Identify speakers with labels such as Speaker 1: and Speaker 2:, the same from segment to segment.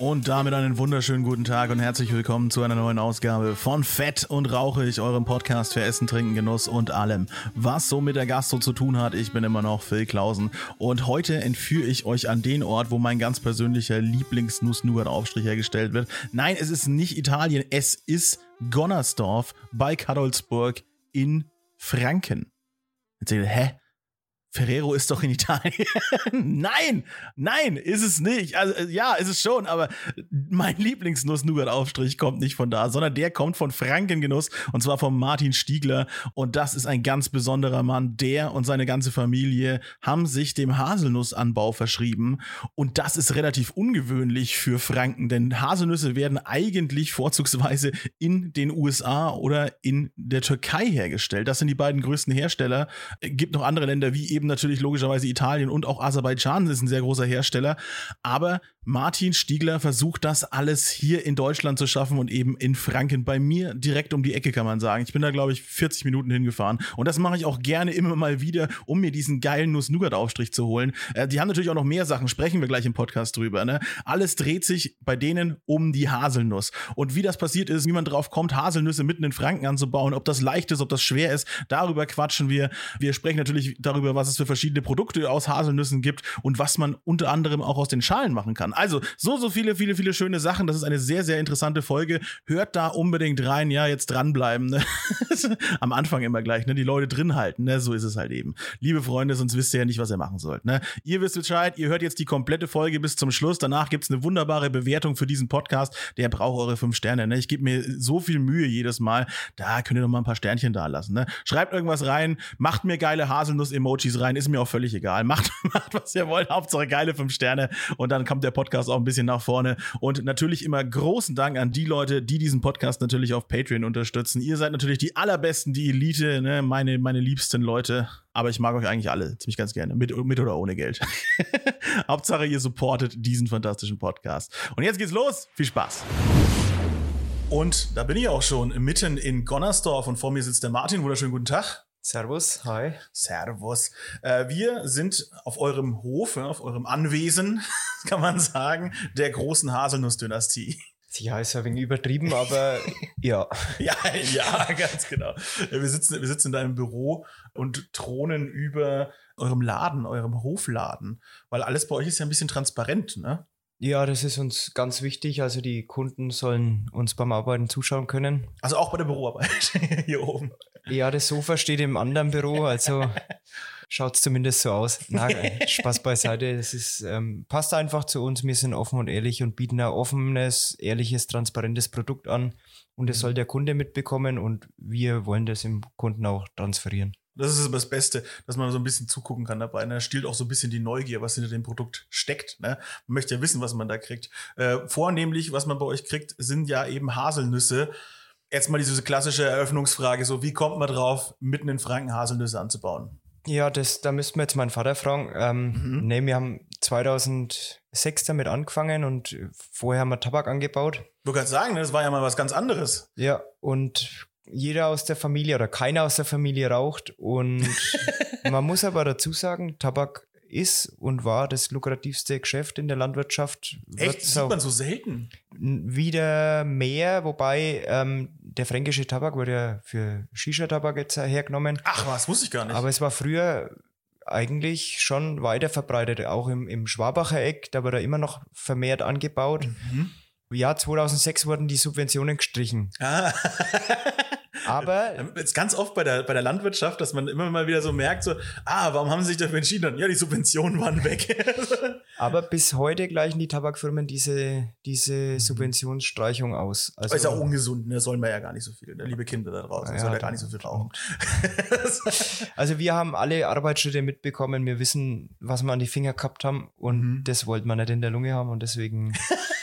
Speaker 1: Und damit einen wunderschönen guten Tag und herzlich willkommen zu einer neuen Ausgabe von Fett und Rauchig, eurem Podcast für Essen, Trinken, Genuss und allem, was so mit der Gastro zu tun hat. Ich bin immer noch Phil Klausen und heute entführe ich euch an den Ort, wo mein ganz persönlicher Lieblings-Nuss-Nougat-Aufstrich hergestellt wird. Nein, es ist nicht Italien, es ist Gonnersdorf bei Kadolsburg in Franken. Jetzt ihr, hä? Ferrero ist doch in Italien. nein, nein, ist es nicht. Also äh, ja, ist es schon, aber mein Lieblingsnuss-Nougat-Aufstrich kommt nicht von da, sondern der kommt von Frankengenuss und zwar von Martin Stiegler. Und das ist ein ganz besonderer Mann. Der und seine ganze Familie haben sich dem Haselnussanbau verschrieben. Und das ist relativ ungewöhnlich für Franken, denn Haselnüsse werden eigentlich vorzugsweise in den USA oder in der Türkei hergestellt. Das sind die beiden größten Hersteller. Es gibt noch andere Länder wie eben eben natürlich logischerweise Italien und auch Aserbaidschan ist ein sehr großer Hersteller. Aber Martin Stiegler versucht das alles hier in Deutschland zu schaffen und eben in Franken bei mir direkt um die Ecke, kann man sagen. Ich bin da, glaube ich, 40 Minuten hingefahren. Und das mache ich auch gerne immer mal wieder, um mir diesen geilen Nuss-Nougat-Aufstrich zu holen. Äh, die haben natürlich auch noch mehr Sachen, sprechen wir gleich im Podcast drüber. Ne? Alles dreht sich bei denen um die Haselnuss. Und wie das passiert ist, wie man drauf kommt, Haselnüsse mitten in Franken anzubauen, ob das leicht ist, ob das schwer ist, darüber quatschen wir. Wir sprechen natürlich darüber, was es für verschiedene Produkte aus Haselnüssen gibt und was man unter anderem auch aus den Schalen machen kann. Also so, so viele, viele, viele schöne Sachen. Das ist eine sehr, sehr interessante Folge. Hört da unbedingt rein. Ja, jetzt dranbleiben. Ne? Am Anfang immer gleich, ne? Die Leute drin halten. Ne? So ist es halt eben. Liebe Freunde, sonst wisst ihr ja nicht, was ihr machen sollt. Ne? Ihr wisst Bescheid. Ihr hört jetzt die komplette Folge bis zum Schluss. Danach gibt es eine wunderbare Bewertung für diesen Podcast. Der braucht eure fünf Sterne. Ne? Ich gebe mir so viel Mühe jedes Mal. Da könnt ihr noch mal ein paar Sternchen da lassen. Ne? Schreibt irgendwas rein. Macht mir geile Haselnuss-Emojis rein. Ist mir auch völlig egal. Macht, macht was ihr wollt. Hauptsache geile fünf Sterne. Und dann kommt der Podcast auch ein bisschen nach vorne. Und natürlich immer großen Dank an die Leute, die diesen Podcast natürlich auf Patreon unterstützen. Ihr seid natürlich die allerbesten, die Elite, ne? meine, meine liebsten Leute. Aber ich mag euch eigentlich alle ziemlich ganz gerne, mit, mit oder ohne Geld. Hauptsache, ihr supportet diesen fantastischen Podcast. Und jetzt geht's los. Viel Spaß. Und da bin ich auch schon mitten in Gonnersdorf und vor mir sitzt der Martin. Wunderschönen guten Tag.
Speaker 2: Servus, hi.
Speaker 1: Servus. Äh, wir sind auf eurem Hof, auf eurem Anwesen, kann man sagen, der großen Haselnuss-Dynastie.
Speaker 2: Sie heißt ja wenig übertrieben, aber ja.
Speaker 1: ja, ja, ganz genau. Wir sitzen, wir sitzen in deinem Büro und thronen über eurem Laden, eurem Hofladen, weil alles bei euch ist ja ein bisschen transparent, ne?
Speaker 2: Ja, das ist uns ganz wichtig. Also die Kunden sollen uns beim Arbeiten zuschauen können.
Speaker 1: Also auch bei der Büroarbeit hier oben.
Speaker 2: Ja, das Sofa steht im anderen Büro, also schaut es zumindest so aus. Na, Spaß beiseite. Es ist, ähm, passt einfach zu uns. Wir sind offen und ehrlich und bieten ein offenes, ehrliches, transparentes Produkt an. Und das soll der Kunde mitbekommen und wir wollen das im Kunden auch transferieren.
Speaker 1: Das ist das Beste, dass man so ein bisschen zugucken kann dabei. Ne? Stiehlt auch so ein bisschen die Neugier, was hinter dem Produkt steckt. Ne? Man möchte ja wissen, was man da kriegt. Äh, vornehmlich, was man bei euch kriegt, sind ja eben Haselnüsse. Jetzt mal diese klassische Eröffnungsfrage: so, wie kommt man drauf, mitten in Franken Haselnüsse anzubauen?
Speaker 2: Ja, das, da müssten wir jetzt meinen Vater fragen. Ähm,
Speaker 1: Mhm.
Speaker 2: Nee, wir haben 2006 damit angefangen und vorher haben wir Tabak angebaut.
Speaker 1: Du kannst sagen, ne, das war ja mal was ganz anderes.
Speaker 2: Ja, und jeder aus der Familie oder keiner aus der Familie raucht. Und man muss aber dazu sagen, Tabak ist und war das lukrativste Geschäft in der Landwirtschaft.
Speaker 1: Echt? Das sieht man so selten.
Speaker 2: wieder mehr, wobei ähm, der fränkische Tabak wurde ja für Shisha-Tabak jetzt hergenommen.
Speaker 1: Ach was, wusste ich gar nicht.
Speaker 2: Aber es war früher eigentlich schon weiter verbreitet, auch im, im Schwabacher Eck, da wurde immer noch vermehrt angebaut.
Speaker 1: Mhm.
Speaker 2: Im Jahr 2006 wurden die Subventionen gestrichen.
Speaker 1: Ah.
Speaker 2: Aber
Speaker 1: Jetzt ganz oft bei der, bei der Landwirtschaft, dass man immer mal wieder so merkt, so, ah, warum haben sie sich dafür entschieden? Ja, die Subventionen waren weg.
Speaker 2: Aber bis heute gleichen die Tabakfirmen diese, diese Subventionsstreichung aus. Also
Speaker 1: ist ja ungesund, ne? Sollen wir ja gar nicht so viel. Ne? Liebe Kinder da draußen,
Speaker 2: Ja,
Speaker 1: soll ja gar nicht so viel rauchen.
Speaker 2: Also wir haben alle Arbeitsschritte mitbekommen. Wir wissen, was wir an die Finger gehabt haben und
Speaker 1: Mhm.
Speaker 2: das wollten wir nicht in der Lunge haben und deswegen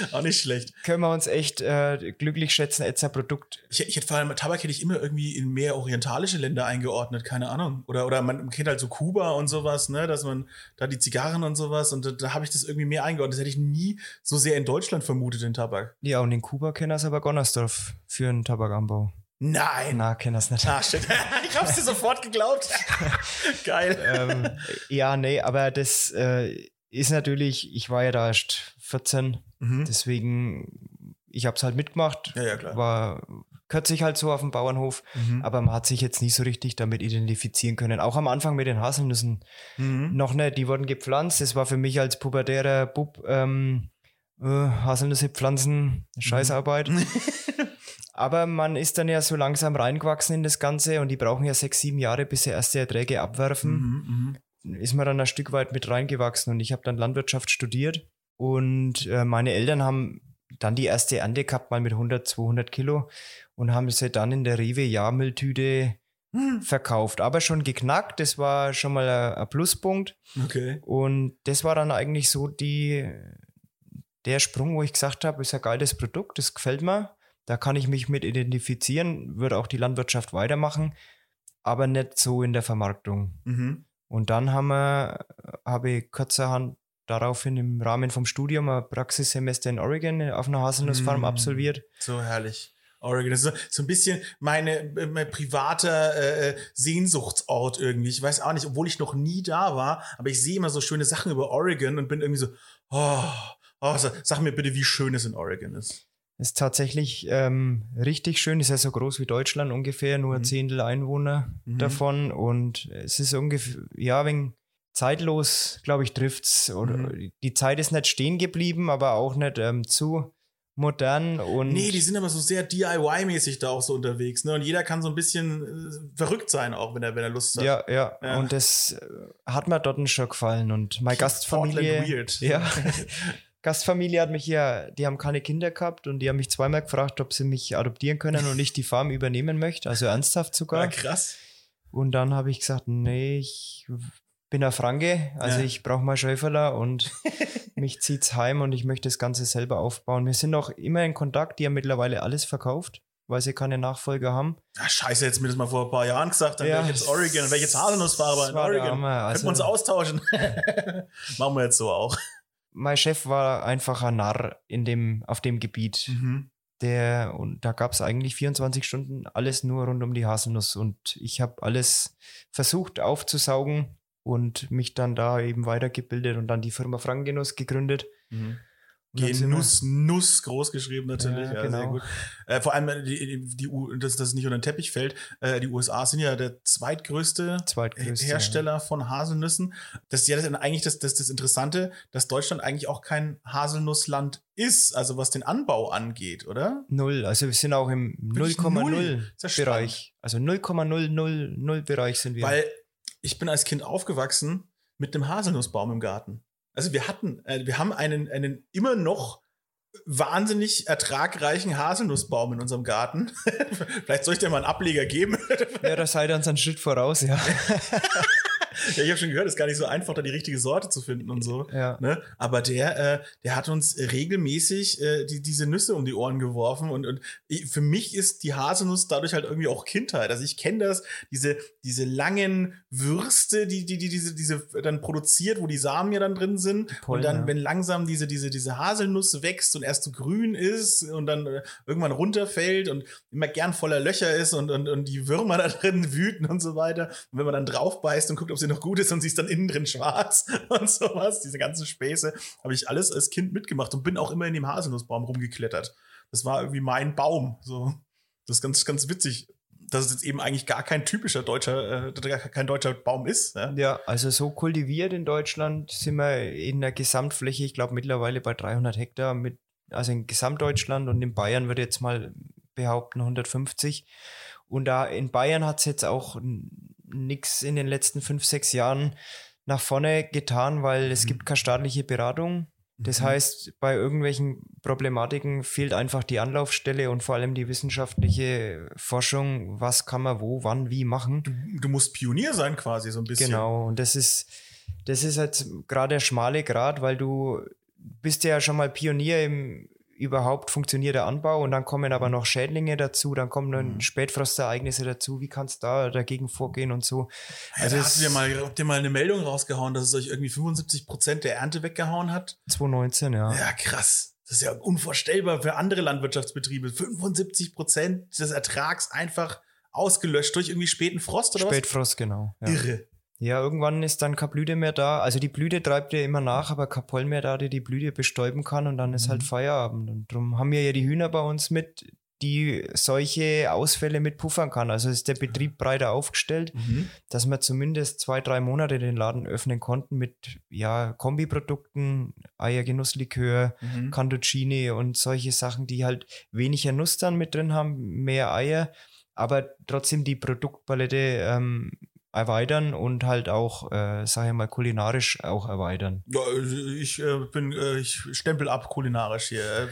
Speaker 1: Auch nicht schlecht.
Speaker 2: Können wir uns echt äh, glücklich schätzen, Etzer Produkt.
Speaker 1: Ich, ich hätte vor allem Tabak hätte ich immer irgendwie in mehr orientalische Länder eingeordnet, keine Ahnung. Oder, oder man kennt halt so Kuba und sowas, ne, dass man da die Zigarren und sowas und da, da habe ich das irgendwie mehr eingeordnet. Das hätte ich nie so sehr in Deutschland vermutet, den Tabak.
Speaker 2: Ja, und in Kuba kennen es aber Gonnersdorf für einen Tabakanbau.
Speaker 1: Nein!
Speaker 2: Na, kennen das nicht.
Speaker 1: Ah, shit. ich hab's dir sofort geglaubt. Geil.
Speaker 2: ähm, ja, nee, aber das äh, ist natürlich, ich war ja da erst 14,
Speaker 1: Mhm.
Speaker 2: deswegen, ich hab's halt mitgemacht.
Speaker 1: Ja, ja, klar.
Speaker 2: War kürzlich halt so auf dem Bauernhof,
Speaker 1: Mhm.
Speaker 2: aber man hat sich jetzt nie so richtig damit identifizieren können. Auch am Anfang mit den Haselnüssen
Speaker 1: Mhm.
Speaker 2: noch nicht, die wurden gepflanzt. Das war für mich als pubertärer Bub ähm, äh, Haselnüsse pflanzen, Scheißarbeit.
Speaker 1: Mhm.
Speaker 2: Aber man ist dann ja so langsam reingewachsen in das Ganze und die brauchen ja sechs, sieben Jahre, bis sie erste Erträge abwerfen. Ist man dann ein Stück weit mit reingewachsen und ich habe dann Landwirtschaft studiert und äh, meine Eltern haben dann die erste Ernte gehabt, mal mit 100, 200 Kilo und haben sie dann in der Rewe Jahrmülltüte
Speaker 1: Mhm.
Speaker 2: verkauft. Aber schon geknackt, das war schon mal ein- ein Pluspunkt.
Speaker 1: Okay.
Speaker 2: Und das war dann eigentlich so die, der Sprung, wo ich gesagt habe, ist ein geiles Produkt, das gefällt mir. Da kann ich mich mit identifizieren, würde auch die Landwirtschaft weitermachen, aber nicht so in der Vermarktung.
Speaker 1: Mhm.
Speaker 2: Und dann haben wir, habe ich kurzerhand daraufhin im Rahmen vom Studium ein Praxissemester in Oregon auf einer Haselnussfarm
Speaker 1: Mm.
Speaker 2: absolviert.
Speaker 1: So herrlich. Oregon. Das ist so, ein bisschen meine, mein privater äh, Sehnsuchtsort irgendwie. Ich weiß auch nicht, obwohl ich noch nie da war, aber ich sehe immer so schöne Sachen über Oregon und bin irgendwie so, oh, oh sag, sag mir bitte, wie schön es in Oregon ist.
Speaker 2: Ist tatsächlich ähm, richtig schön, ist ja so groß wie Deutschland ungefähr, nur ein
Speaker 1: Mhm.
Speaker 2: Zehntel Einwohner
Speaker 1: Mhm.
Speaker 2: davon und es ist ungefähr, ja, wegen zeitlos, glaube ich, trifft's. Oder
Speaker 1: Mhm.
Speaker 2: die Zeit ist nicht stehen geblieben, aber auch nicht ähm, zu modern und
Speaker 1: Nee, die sind aber so sehr DIY-mäßig da auch so unterwegs. Ne? Und jeder kann so ein bisschen äh, verrückt sein, auch wenn er, wenn er Lust hat.
Speaker 2: ja, ja,
Speaker 1: Ja.
Speaker 2: und das äh, hat mir dort schon gefallen und meine
Speaker 1: Portland
Speaker 2: Gastfamilie,
Speaker 1: weird.
Speaker 2: ja, Gastfamilie hat mich ja, die haben keine Kinder gehabt und die haben mich zweimal gefragt, ob sie mich adoptieren können und ich die Farm übernehmen möchte, also ernsthaft sogar.
Speaker 1: Ja, krass.
Speaker 2: Und dann habe ich gesagt, nee, ich bin ein Franke, also
Speaker 1: Ja.
Speaker 2: ich brauche mal Schäuferler und mich zieht's heim und ich möchte das Ganze selber aufbauen. Wir sind noch immer in Kontakt, die haben mittlerweile alles verkauft, weil sie keine Nachfolger haben.
Speaker 1: Ja, scheiße, jetzt mir das mal vor ein paar Jahren gesagt, dann
Speaker 2: Ja,
Speaker 1: wäre ich jetzt Oregon, dann wäre ich jetzt Haselnussfahrer
Speaker 2: das
Speaker 1: in Oregon. Könnten wir uns
Speaker 2: also-
Speaker 1: austauschen. Machen wir jetzt so auch.
Speaker 2: Mein Chef war einfach ein Narr in dem, auf dem Gebiet.
Speaker 1: Mhm.
Speaker 2: Der, und da gab es eigentlich 24 Stunden alles nur rund um die Haselnuss. Und ich habe alles versucht aufzusaugen und mich dann da eben weitergebildet und dann die Firma Frankengenuss gegründet.
Speaker 1: Mhm. Genuss, Nuss, groß geschrieben natürlich.
Speaker 2: Ja,
Speaker 1: Ja, sehr
Speaker 2: genau.
Speaker 1: gut. Äh, vor allem, äh, die, die, U- dass das nicht unter den Teppich fällt. Äh, die USA sind ja der zweitgrößte
Speaker 2: Zweitgrößte,
Speaker 1: Hersteller von Haselnüssen. Das ist ja das, eigentlich das, das, das Interessante, dass Deutschland eigentlich auch kein Haselnussland ist, also was den Anbau angeht, oder?
Speaker 2: Null. Also wir sind auch im
Speaker 1: Wirklich null?
Speaker 2: 0,0
Speaker 1: Ist ja spannend.
Speaker 2: Bereich. Also 0,000 Bereich sind wir.
Speaker 1: Weil ich bin als Kind aufgewachsen mit einem Haselnussbaum im Garten. Also wir hatten, äh, wir haben einen, einen immer noch wahnsinnig ertragreichen Haselnussbaum in unserem Garten. Vielleicht soll ich dir mal einen Ableger geben.
Speaker 2: ja, da seid ihr uns einen Schritt voraus, ja.
Speaker 1: ja, ich habe schon gehört, es ist gar nicht so einfach, da die richtige Sorte zu finden und so.
Speaker 2: ja.
Speaker 1: Ne? Aber der, äh, der hat uns regelmäßig äh, die, diese Nüsse um die Ohren geworfen und, und ich, für mich ist die Haselnuss dadurch halt irgendwie auch Kindheit. Also ich kenne das, diese, diese langen Würste, die, die, die diese, diese dann produziert, wo die Samen ja dann drin sind.
Speaker 2: Pollen,
Speaker 1: und dann,
Speaker 2: ja.
Speaker 1: wenn langsam diese, diese, diese Haselnuss wächst und erst so grün ist und dann äh, irgendwann runterfällt und immer gern voller Löcher ist und, und, und die Würmer da drin wüten und so weiter. Und wenn man dann drauf beißt und guckt, ob sie noch gut ist und sie ist dann innen drin schwarz und sowas, diese ganzen Späße, habe ich alles als Kind mitgemacht und bin auch immer in dem Haselnussbaum rumgeklettert. Das war irgendwie mein Baum. So. Das ist ganz, ganz witzig, dass es jetzt eben eigentlich gar kein typischer deutscher, äh, kein deutscher Baum ist. Ja?
Speaker 2: Ja, also so kultiviert in Deutschland sind wir in der Gesamtfläche, ich glaube mittlerweile bei 300 Hektar, mit, also in Gesamtdeutschland und in Bayern würde jetzt mal behaupten 150. Und da in Bayern hat es jetzt auch nichts in den letzten fünf, sechs Jahren nach vorne getan, weil es
Speaker 1: Mhm.
Speaker 2: gibt keine staatliche Beratung. Das
Speaker 1: Mhm.
Speaker 2: heißt, bei irgendwelchen Problematiken fehlt einfach die Anlaufstelle und vor allem die wissenschaftliche Forschung, was kann man wo, wann, wie machen.
Speaker 1: Du, du musst Pionier sein quasi so ein bisschen.
Speaker 2: Genau, und das ist, das ist jetzt gerade der schmale Grad, weil du bist ja schon mal Pionier im überhaupt funktioniert der Anbau und dann kommen aber noch Schädlinge dazu, dann kommen dann
Speaker 1: Mhm.
Speaker 2: Spätfrostereignisse dazu, wie kannst du da dagegen vorgehen und so.
Speaker 1: Also hast du dir mal, habt ihr mal eine Meldung rausgehauen, dass es euch irgendwie 75 Prozent der Ernte weggehauen hat?
Speaker 2: 2019, ja.
Speaker 1: Ja, krass. Das ist ja unvorstellbar für andere Landwirtschaftsbetriebe. 75 Prozent des Ertrags einfach ausgelöscht durch irgendwie späten Frost oder
Speaker 2: Spätfrost, genau.
Speaker 1: was?
Speaker 2: Ja.
Speaker 1: Irre.
Speaker 2: Ja, irgendwann ist dann keine Blüte mehr da. Also die Blüte treibt ja immer nach, aber kein Pollen mehr da, der die Blüte bestäuben kann und dann ist
Speaker 1: Mhm.
Speaker 2: halt Feierabend. Und darum haben wir ja die Hühner bei uns mit, die solche Ausfälle mit puffern kann. Also ist der Betrieb breiter aufgestellt.
Speaker 1: Mhm.
Speaker 2: dass wir zumindest zwei, drei Monate den Laden öffnen konnten mit ja, Kombiprodukten, Eiergenusslikör,
Speaker 1: Mhm.
Speaker 2: Cantuccini und solche Sachen, die halt weniger Nuss dann mit drin haben, mehr Eier, aber trotzdem die Produktpalette ähm, erweitern und halt auch, äh, sage ich mal, kulinarisch auch erweitern.
Speaker 1: Ja, ich äh, bin, äh, ich stempel ab kulinarisch hier.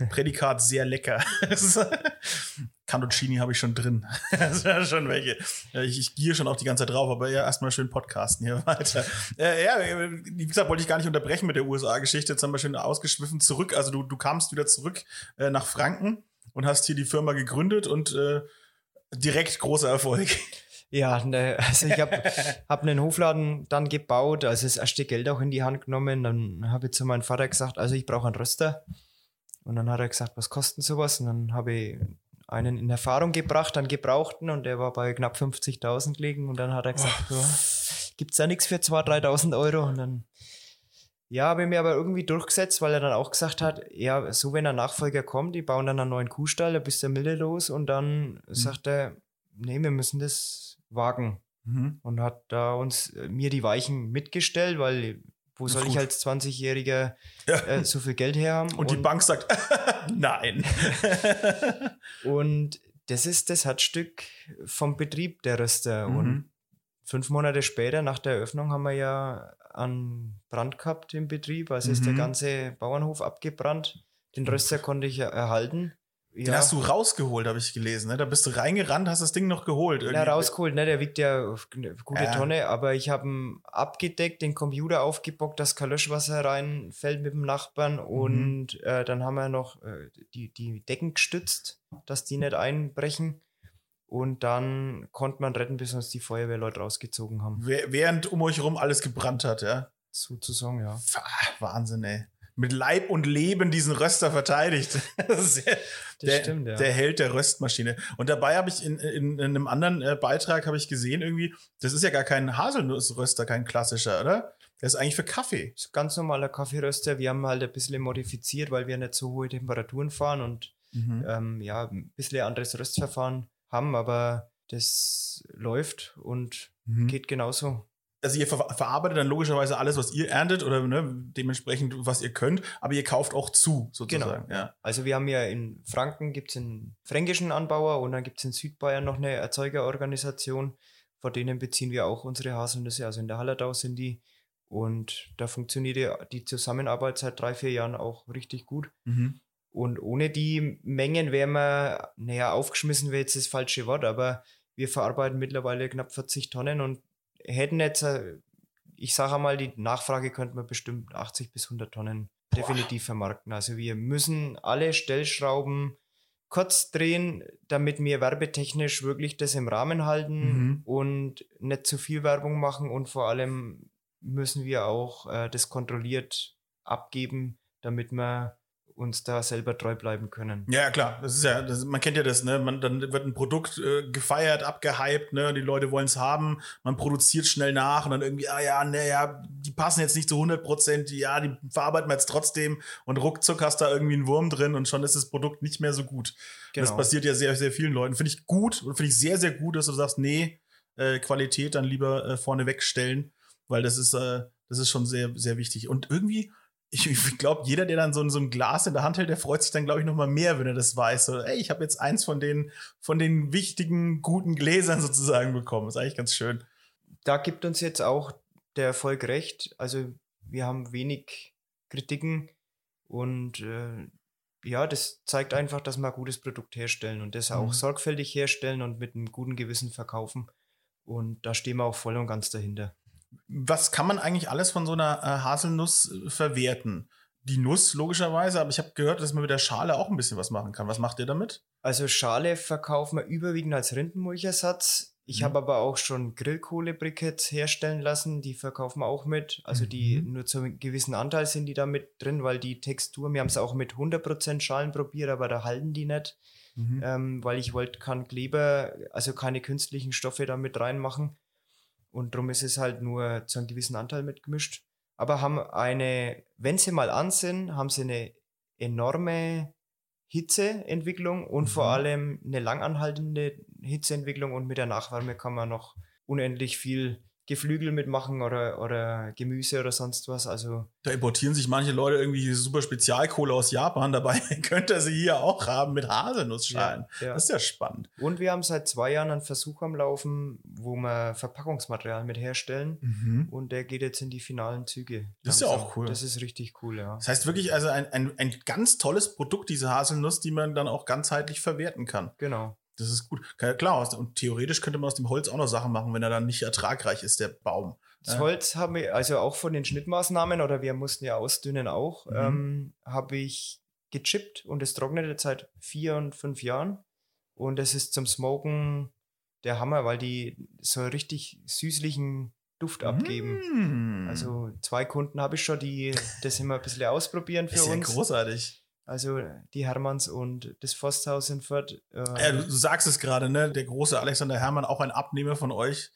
Speaker 1: Äh, Prädikat sehr lecker. Cantuccini habe ich schon drin. das ja schon welche. Ja, Ich, ich gier schon auch die ganze Zeit drauf, aber ja, erstmal schön podcasten hier weiter. Äh, ja, äh, wie gesagt, wollte ich gar nicht unterbrechen mit der USA-Geschichte. Jetzt haben wir schön ausgeschwiffen zurück. Also du, du kamst wieder zurück äh, nach Franken und hast hier die Firma gegründet und äh, direkt großer Erfolg.
Speaker 2: Ja, ne, also ich habe hab einen Hofladen dann gebaut, also das erste Geld auch in die Hand genommen. Dann habe ich zu meinem Vater gesagt, also ich brauche einen Röster. Und dann hat er gesagt, was kostet sowas? Und dann habe ich einen in Erfahrung gebracht, einen gebrauchten, und der war bei knapp 50.000 gelegen. Und dann hat er gesagt, ja, gibt es da nichts für 2.000, 3.000 Euro? Und dann, ja, habe ich mir aber irgendwie durchgesetzt, weil er dann auch gesagt hat, ja, so wenn ein Nachfolger kommt, die bauen dann einen neuen Kuhstall, da bist du milde los. Und dann sagt er, nee, wir müssen das wagen
Speaker 1: Mhm.
Speaker 2: und hat da uns äh, mir die Weichen mitgestellt, weil wo soll ich als 20-Jähriger
Speaker 1: Ja.
Speaker 2: äh, so viel Geld her haben?
Speaker 1: Und die Bank sagt, nein.
Speaker 2: Und das ist das Herzstück vom Betrieb der Röster.
Speaker 1: Mhm.
Speaker 2: Und fünf Monate später, nach der Eröffnung, haben wir ja einen Brand gehabt im Betrieb. Also ist der
Speaker 1: Mhm.
Speaker 2: ganze Bauernhof abgebrannt. Den Röster konnte ich ja.
Speaker 1: Den hast du rausgeholt, habe ich gelesen. Ne? Da bist du reingerannt, hast das Ding noch geholt.
Speaker 2: Ja, rausgeholt, ne? Der wiegt ja eine gute
Speaker 1: Ja.
Speaker 2: Tonne, aber ich habe ihn abgedeckt, den Computer aufgebockt, dass kein Löschwasser reinfällt mit dem Nachbarn
Speaker 1: Mhm.
Speaker 2: und äh, dann haben wir noch äh, die, die Decken gestützt, dass die nicht einbrechen. Und dann konnte man retten, bis uns die Feuerwehrleute rausgezogen haben.
Speaker 1: Wäh- Während um euch herum alles gebrannt hat, ja.
Speaker 2: Sozusagen, ja.
Speaker 1: Wahnsinn, ey. Mit Leib und Leben diesen Röster verteidigt. Das ist ja
Speaker 2: Das
Speaker 1: der,
Speaker 2: stimmt, ja.
Speaker 1: der Held der Röstmaschine. Und dabei habe ich in, in, in einem anderen äh, Beitrag habe ich gesehen, irgendwie, das ist ja gar kein Haselnussröster, kein klassischer, oder? Der ist eigentlich für Kaffee.
Speaker 2: Das ist ein ganz normaler Kaffeeröster. Wir haben halt ein bisschen modifiziert, weil wir nicht so hohe Temperaturen fahren und
Speaker 1: Mhm.
Speaker 2: ähm, ja, ein bisschen anderes Röstverfahren haben, aber das läuft und
Speaker 1: Mhm.
Speaker 2: geht genauso.
Speaker 1: Also ihr ver verarbeitet dann logischerweise alles, was ihr erntet oder ne, dementsprechend, was ihr könnt, aber ihr kauft auch zu, sozusagen.
Speaker 2: Genau.
Speaker 1: Ja.
Speaker 2: Also wir haben ja in Franken gibt es einen fränkischen Anbauer und dann gibt es in Südbayern noch eine Erzeugerorganisation. Vor denen beziehen wir auch unsere Haselnüsse. Also in der Hallertau sind die. Und da funktioniert die, die Zusammenarbeit seit drei, vier Jahren auch richtig gut.
Speaker 1: Mhm.
Speaker 2: Und ohne die Mengen wären wir, naja, aufgeschmissen wäre jetzt das falsche Wort, aber wir verarbeiten mittlerweile knapp 40 Tonnen und hätten jetzt, äh, ich sage einmal, die Nachfrage könnten wir bestimmt 80 bis 100 Tonnen definitiv vermarkten. Also wir müssen alle Stellschrauben kurz drehen, damit wir werbetechnisch wirklich das im Rahmen halten
Speaker 1: Mhm.
Speaker 2: und nicht zu viel Werbung machen und vor allem müssen wir auch äh, das kontrolliert abgeben, damit wir uns da selber treu bleiben können.
Speaker 1: Ja, klar. Das ist ja, das, man kennt ja das, ne? Man, dann wird ein Produkt äh, gefeiert, abgehypt, ne? Die Leute wollen es haben, man produziert schnell nach und dann irgendwie, ah ja, ne, ja, die passen jetzt nicht zu 100 Prozent, ja, die verarbeiten wir jetzt trotzdem und ruckzuck hast da irgendwie einen Wurm drin und schon ist das Produkt nicht mehr so gut. Das
Speaker 2: Genau.
Speaker 1: passiert ja sehr, sehr vielen Leuten. Finde ich gut und finde ich sehr, sehr gut, dass du sagst, nee, äh, Qualität dann lieber äh, vorne wegstellen, weil das ist, äh, das ist schon sehr, sehr wichtig. Und irgendwie, ich, ich glaube, jeder, der dann so, ein- so ein Glas in der Hand hält, der freut sich dann, glaube ich, noch mal mehr, wenn er das weiß. So, ey, ich habe jetzt eins von den, von den wichtigen, guten Gläsern sozusagen bekommen. ist eigentlich ganz schön.
Speaker 2: da gibt uns jetzt auch der Erfolg recht. Also wir haben wenig Kritiken und äh, ja, das zeigt einfach, dass wir ein gutes Produkt herstellen und das auch
Speaker 1: Mhm.
Speaker 2: sorgfältig herstellen und mit einem guten Gewissen verkaufen. Und da stehen wir auch voll und ganz dahinter.
Speaker 1: Was kann man eigentlich alles von so einer äh, Haselnuss äh, verwerten? die Nuss logischerweise, aber ich habe gehört, dass man mit der Schale auch ein bisschen was machen kann. Was macht ihr damit?
Speaker 2: Also Schale verkaufen wir überwiegend als Rindenmulchersatz. Ich
Speaker 1: Mhm.
Speaker 2: habe aber auch schon Grillkohlebriketts herstellen lassen, die verkaufen wir auch mit. Also die
Speaker 1: Mhm.
Speaker 2: nur zu einem gewissen Anteil sind die da mit drin, weil die Textur, wir haben es auch mit 100% Schalen probiert, aber da halten die nicht,
Speaker 1: Mhm.
Speaker 2: ähm, weil ich wollte keinen Kleber, also keine künstlichen Stoffe da mit reinmachen. Und darum ist es halt nur zu einem gewissen Anteil mitgemischt. Aber haben eine, wenn sie mal an sind, haben sie eine enorme Hitzeentwicklung und vor
Speaker 1: Mhm.
Speaker 2: allem eine langanhaltende Hitzeentwicklung und mit der Nachwärme kann man noch unendlich viel Geflügel mitmachen oder, oder Gemüse oder sonst was. Also
Speaker 1: Da importieren sich manche Leute irgendwie super Spezialkohle aus Japan. Dabei könnte er sie hier auch haben mit Haselnussschalen.
Speaker 2: ja, ja.
Speaker 1: Das ist ja spannend.
Speaker 2: Und wir haben seit zwei Jahren einen Versuch am Laufen, wo wir Verpackungsmaterial mit herstellen.
Speaker 1: Mhm.
Speaker 2: Und der geht jetzt in die finalen Züge.
Speaker 1: Das ist ja auch cool.
Speaker 2: Das ist richtig cool, ja.
Speaker 1: Das heißt wirklich also ein, ein, ein ganz tolles Produkt, diese Haselnuss, die man dann auch ganzheitlich verwerten kann.
Speaker 2: Genau.
Speaker 1: Das ist gut. Ja, Klar, und theoretisch könnte man aus dem Holz auch noch Sachen machen, wenn er dann nicht ertragreich ist, der Baum.
Speaker 2: Das
Speaker 1: Ja.
Speaker 2: Holz haben wir, also auch von den Schnittmaßnahmen, oder wir mussten ja ausdünnen auch,
Speaker 1: Mhm.
Speaker 2: ähm, habe ich gechippt und es trocknet jetzt seit vier und fünf Jahren. Und es ist zum Smoken der Hammer, weil die so richtig süßlichen Duft abgeben.
Speaker 1: Mm.
Speaker 2: Also zwei Kunden habe ich schon, die das immer ein bisschen ausprobieren für
Speaker 1: ist ja
Speaker 2: uns.
Speaker 1: großartig.
Speaker 2: Also die Hermanns und das Forsthaus in Fürth. Äh,
Speaker 1: Ja, du, sagst es gerade, ne? Der große Alexander Herrmann, auch ein Abnehmer von euch.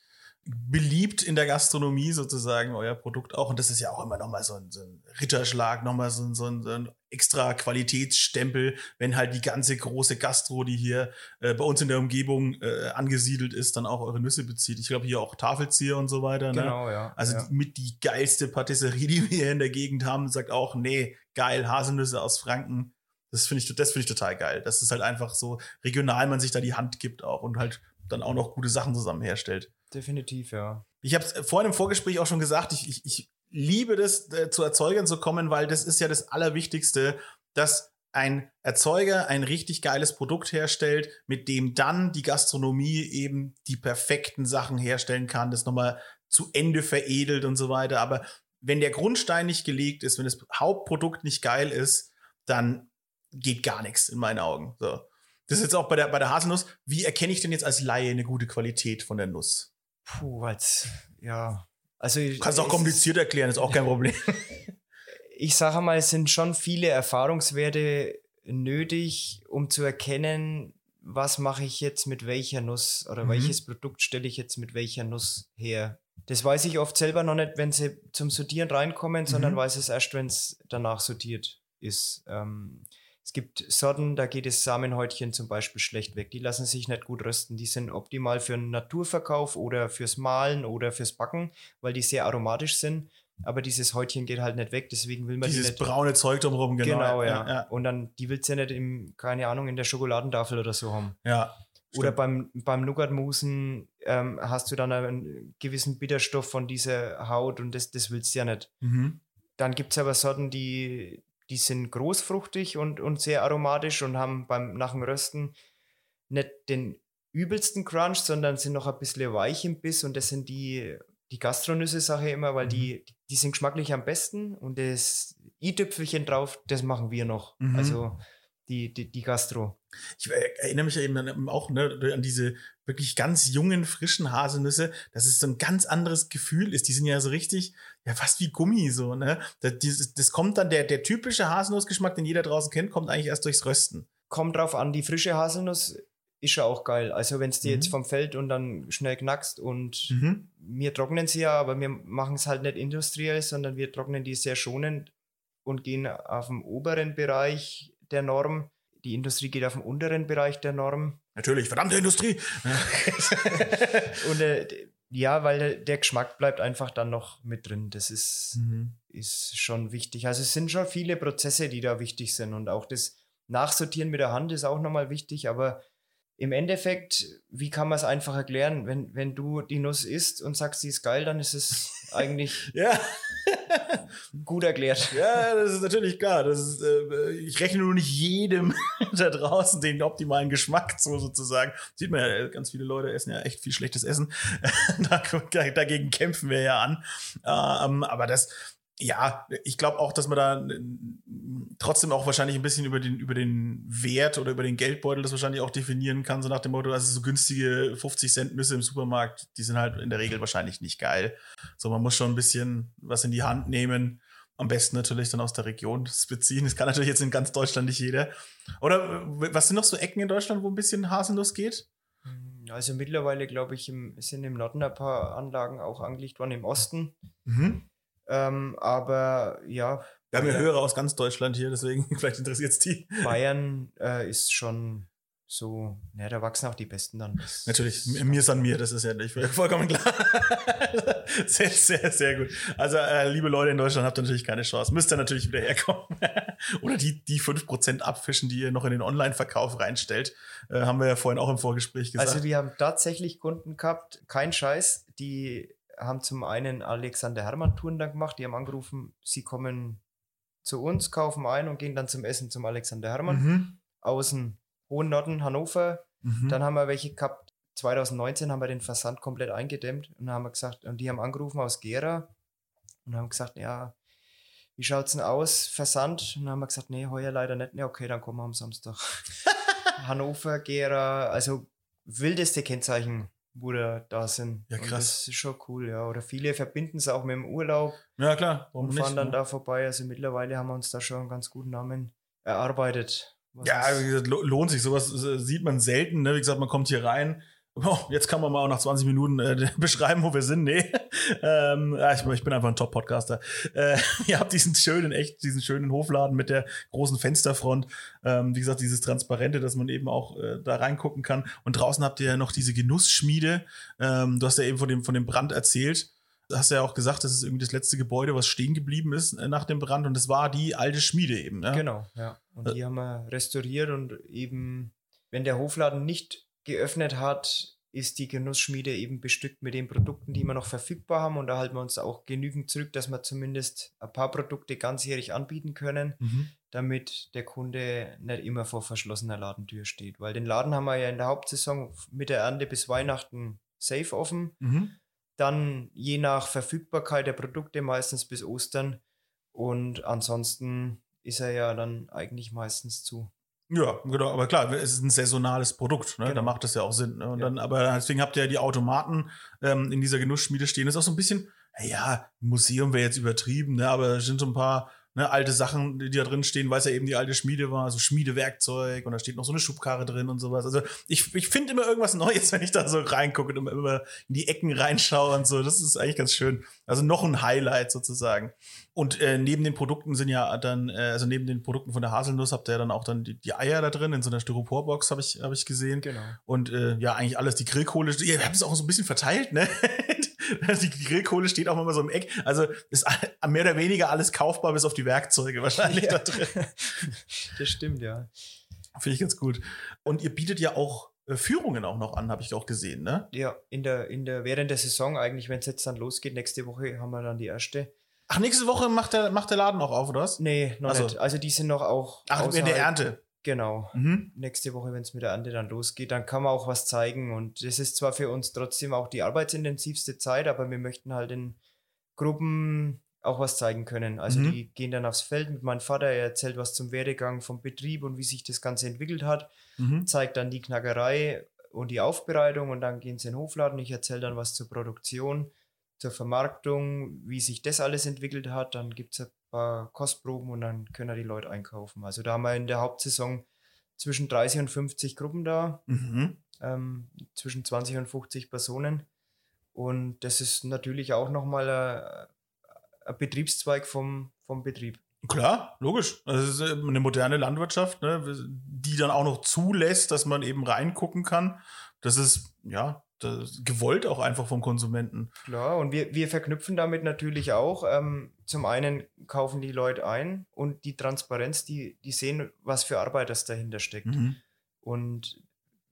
Speaker 1: Beliebt in der Gastronomie sozusagen, euer Produkt auch. Und das ist ja auch immer nochmal so ein, so ein Ritterschlag, nochmal so ein, so, ein, so ein extra Qualitätsstempel, wenn halt die ganze große Gastro, die hier äh, bei uns in der Umgebung äh, angesiedelt ist, dann auch eure Nüsse bezieht. Ich glaube hier auch Tafelzieher und so weiter. Ne?
Speaker 2: genau, ja.
Speaker 1: Also
Speaker 2: ja.
Speaker 1: die, mit die geilste Patisserie, die wir hier in der Gegend haben, sagt auch, nee, geil, Haselnüsse aus Franken. Das finde ich, das finde ich total geil. Das ist halt einfach so regional, man sich da die Hand gibt auch und halt dann auch noch gute Sachen zusammen herstellt.
Speaker 2: definitiv, ja.
Speaker 1: Ich habe es vorhin im Vorgespräch auch schon gesagt, ich, ich, ich liebe das, äh, zu Erzeugern zu kommen, weil das ist ja das Allerwichtigste, dass ein Erzeuger ein richtig geiles Produkt herstellt, mit dem dann die Gastronomie eben die perfekten Sachen herstellen kann, das nochmal zu Ende veredelt und so weiter. Aber wenn der Grundstein nicht gelegt ist, wenn das Hauptprodukt nicht geil ist, dann geht gar nichts in meinen Augen. So. Das ist jetzt auch bei der, bei der Haselnuss. Wie erkenne ich denn jetzt als Laie eine gute Qualität von der Nuss?
Speaker 2: Puh, als, ja. Also
Speaker 1: Du kannst auch kompliziert erklären, ist auch kein Problem.
Speaker 2: ich sage mal, es sind schon viele Erfahrungswerte nötig, um zu erkennen, was mache ich jetzt mit welcher Nuss oder
Speaker 1: Mhm.
Speaker 2: welches Produkt stelle ich jetzt mit welcher Nuss her. Das weiß ich oft selber noch nicht, wenn sie zum Sortieren reinkommen, sondern
Speaker 1: Mhm.
Speaker 2: weiß es erst, wenn es danach sortiert ist. Ähm, es gibt Sorten, da geht das Samenhäutchen zum Beispiel schlecht weg. Die lassen sich nicht gut rösten. Die sind optimal für einen Naturverkauf oder fürs Mahlen oder fürs Backen, weil die sehr aromatisch sind. Aber dieses Häutchen geht halt nicht weg, deswegen will man die
Speaker 1: Dieses
Speaker 2: nicht.
Speaker 1: braune Zeug drumherum, genau.
Speaker 2: Genau, ja.
Speaker 1: ja,
Speaker 2: Und dann, die willst du ja nicht im, keine Ahnung, in der Schokoladentafel oder so haben.
Speaker 1: ja.
Speaker 2: Oder
Speaker 1: Stimmt.
Speaker 2: beim, beim Nougatmusen ähm, hast du dann einen gewissen Bitterstoff von dieser Haut und das, das willst du ja nicht.
Speaker 1: Mhm.
Speaker 2: Dann gibt es aber Sorten, die, die sind großfruchtig und, und sehr aromatisch und haben beim nach dem Rösten nicht den übelsten Crunch, sondern sind noch ein bisschen weich im Biss und das sind die, die Gastronüsse, sage ich immer, weil
Speaker 1: Mhm.
Speaker 2: die, die sind geschmacklich am besten und das i-Tüpfelchen drauf, das machen wir noch.
Speaker 1: Mhm.
Speaker 2: Also die, die, die Gastro.
Speaker 1: Ich erinnere mich ja eben auch ne, an diese wirklich ganz jungen, frischen Haselnüsse, dass es so ein ganz anderes Gefühl ist. Die sind ja so richtig, ja, fast wie Gummi so, ne? Das, dieses, das kommt dann, der, der typische Haselnussgeschmack, den jeder draußen kennt, kommt eigentlich erst durchs Rösten.
Speaker 2: Kommt drauf an, die frische Haselnuss ist ja auch geil. Also wenn es die
Speaker 1: Mhm.
Speaker 2: jetzt vom Feld und dann schnell knackst und
Speaker 1: Mhm.
Speaker 2: wir trocknen sie ja, aber wir machen es halt nicht industriell, sondern wir trocknen die sehr schonend und gehen auf dem oberen Bereich der Norm. Die Industrie geht auf dem unteren Bereich der Norm.
Speaker 1: Natürlich, verdammte Industrie.
Speaker 2: Und äh, ja, weil der, der Geschmack bleibt einfach dann noch mit drin. Das ist,
Speaker 1: Mhm.
Speaker 2: ist schon wichtig. Also es sind schon viele Prozesse, die da wichtig sind. Und auch das Nachsortieren mit der Hand ist auch nochmal wichtig. Aber im Endeffekt, wie kann man es einfach erklären? Wenn, wenn du die Nuss isst und sagst, sie ist geil, dann ist es eigentlich
Speaker 1: Ja.
Speaker 2: gut erklärt.
Speaker 1: Ja, das ist natürlich klar. Das ist, äh, ich rechne nur nicht jedem da draußen den optimalen Geschmack zu, sozusagen. Sieht man ja, ganz viele Leute essen ja echt viel schlechtes Essen. Da- Dagegen kämpfen wir ja an. Ähm, aber das, ja, ich glaube auch, dass man da äh, trotzdem auch wahrscheinlich ein bisschen über den, über den Wert oder über den Geldbeutel das wahrscheinlich auch definieren kann, so nach dem Motto, also so günstige 50 Cent Nüsse im Supermarkt, die sind halt in der Regel wahrscheinlich nicht geil. So, man muss schon ein bisschen was in die Hand nehmen. Am besten natürlich dann aus der Region das beziehen. Das kann natürlich jetzt in ganz Deutschland nicht jeder. Oder äh, was sind noch so Ecken in Deutschland, wo ein bisschen Haselnuss geht?
Speaker 2: Also mittlerweile, glaube ich, im, sind im Norden ein paar Anlagen auch angelegt worden, im Osten.
Speaker 1: Mhm.
Speaker 2: Ähm, aber ja.
Speaker 1: Wir haben ja Hörer aus ganz Deutschland hier, deswegen vielleicht interessiert es die.
Speaker 2: Bayern äh, ist schon so, ja, da wachsen auch die Besten dann. Das
Speaker 1: Natürlich, mir ist an mir, das ist ja nicht vollkommen klar. sehr, sehr, sehr gut. Also, äh, liebe Leute in Deutschland, habt ihr natürlich keine Chance. Müsst ihr natürlich wieder herkommen. Oder die, die 5% abfischen, die ihr noch in den Online-Verkauf reinstellt. Äh, haben wir ja vorhin auch im Vorgespräch gesagt.
Speaker 2: Also, wir haben tatsächlich Kunden gehabt, kein Scheiß, die haben zum einen Alexander Hermann Touren dann gemacht, die haben angerufen, sie kommen zu uns, kaufen ein und gehen dann zum Essen zum Alexander Hermann mhm. aus dem Hohen Norden, Hannover. Mhm. Dann haben wir welche gehabt, 2019 haben wir den Versand komplett eingedämmt und haben gesagt, und die haben angerufen aus Gera und haben gesagt, ja, wie schaut's denn aus? Versand? Und dann haben wir gesagt, nee, heuer leider nicht. Nee, okay, dann kommen wir am Samstag. Hannover, Gera, also wildeste Kennzeichen wo da, sind.
Speaker 1: Ja, krass.
Speaker 2: Und das ist schon cool, ja. Oder viele verbinden es auch mit dem Urlaub.
Speaker 1: Ja, klar.
Speaker 2: Warum und fahren nicht, dann ne? da vorbei. Also mittlerweile haben wir uns da schon einen ganz guten Namen erarbeitet.
Speaker 1: ja, wie gesagt, lohnt sich. Sowas äh, sieht man selten. Ne? Wie gesagt, man kommt hier rein, Oh, jetzt kann man mal auch nach 20 Minuten äh, beschreiben, wo wir sind. Nee. ähm, ich, ich, bin einfach ein Top-Podcaster. Äh, ihr habt diesen schönen, echt, diesen schönen Hofladen mit der großen Fensterfront. Ähm, wie gesagt, dieses Transparente, dass man eben auch äh, da reingucken kann. Und draußen habt ihr ja noch diese Genussschmiede. Ähm, du hast ja eben von dem, von dem Brand erzählt. Du hast ja auch gesagt, das ist irgendwie das letzte Gebäude, was stehen geblieben ist äh, nach dem Brand. Und das war die alte Schmiede eben. Ja?
Speaker 2: Genau, ja. Und die haben wir restauriert und eben, wenn der Hofladen nicht geöffnet hat, ist die Genussschmiede eben bestückt mit den Produkten, die wir noch verfügbar haben. Und da halten wir uns auch genügend zurück, dass wir zumindest ein paar Produkte ganzjährig anbieten können, mhm. damit der Kunde nicht immer vor verschlossener Ladentür steht. Weil den Laden haben wir ja in der Hauptsaison mit der Ernte bis Weihnachten safe offen. Mhm. Dann je nach Verfügbarkeit der Produkte meistens bis Ostern. Und ansonsten ist er ja dann eigentlich meistens zu.
Speaker 1: Ja, genau, aber klar, es ist ein saisonales Produkt, ne? Genau. da macht das ja auch Sinn. Ne? Und ja. dann, aber deswegen habt ihr ja die Automaten ähm, in dieser Genussschmiede stehen. Das ist auch so ein bisschen, ja, Museum wäre jetzt übertrieben, ne? aber es sind so ein paar ne, alte Sachen, die da drin stehen, weil es ja eben die alte Schmiede war, so Schmiedewerkzeug und da steht noch so eine Schubkarre drin und sowas. Also ich, ich finde immer irgendwas Neues, wenn ich da so reingucke und immer in die Ecken reinschaue und so. Das ist eigentlich ganz schön. Also noch ein Highlight sozusagen. Und äh, neben den Produkten sind ja dann, äh, also neben den Produkten von der Haselnuss habt ihr ja dann auch dann die, die Eier da drin in so einer Styroporbox, habe ich, hab ich gesehen.
Speaker 2: Genau.
Speaker 1: Und äh, ja, eigentlich alles, die Grillkohle, ihr habt es auch so ein bisschen verteilt, ne? die Grillkohle steht auch immer so im Eck. Also ist mehr oder weniger alles kaufbar, bis auf die Werkzeuge wahrscheinlich ja. da drin.
Speaker 2: Das stimmt, ja.
Speaker 1: Finde ich ganz gut. Und ihr bietet ja auch äh, Führungen auch noch an, habe ich auch gesehen, ne?
Speaker 2: Ja, in der, in der, während der Saison eigentlich, wenn es jetzt dann losgeht, nächste Woche haben wir dann die erste.
Speaker 1: Ach, nächste Woche macht der, macht der Laden auch auf, oder was?
Speaker 2: Nee, noch also. nicht. Also die sind noch auch.
Speaker 1: Ach, in der Ernte.
Speaker 2: Genau. Mhm. Nächste Woche, wenn es mit der Ernte dann losgeht, dann kann man auch was zeigen. Und das ist zwar für uns trotzdem auch die arbeitsintensivste Zeit, aber wir möchten halt in Gruppen auch was zeigen können. Also mhm. die gehen dann aufs Feld mit meinem Vater, er erzählt was zum Werdegang vom Betrieb und wie sich das Ganze entwickelt hat, mhm. zeigt dann die Knackerei und die Aufbereitung und dann gehen sie in den Hofladen. Ich erzähle dann was zur Produktion, zur Vermarktung, wie sich das alles entwickelt hat. Dann gibt es ein paar Kostproben und dann können die Leute einkaufen. Also da haben wir in der Hauptsaison zwischen 30 und 50 Gruppen da, mhm. ähm, zwischen 20 und 50 Personen. Und das ist natürlich auch nochmal ein, ein Betriebszweig vom, vom Betrieb.
Speaker 1: Klar, logisch. Das ist eine moderne Landwirtschaft, ne, die dann auch noch zulässt, dass man eben reingucken kann. Das ist, ja, gewollt auch einfach vom Konsumenten.
Speaker 2: Klar, und wir, wir verknüpfen damit natürlich auch, ähm, zum einen kaufen die Leute ein und die Transparenz, die, die sehen, was für Arbeit das dahinter steckt. Mhm. Und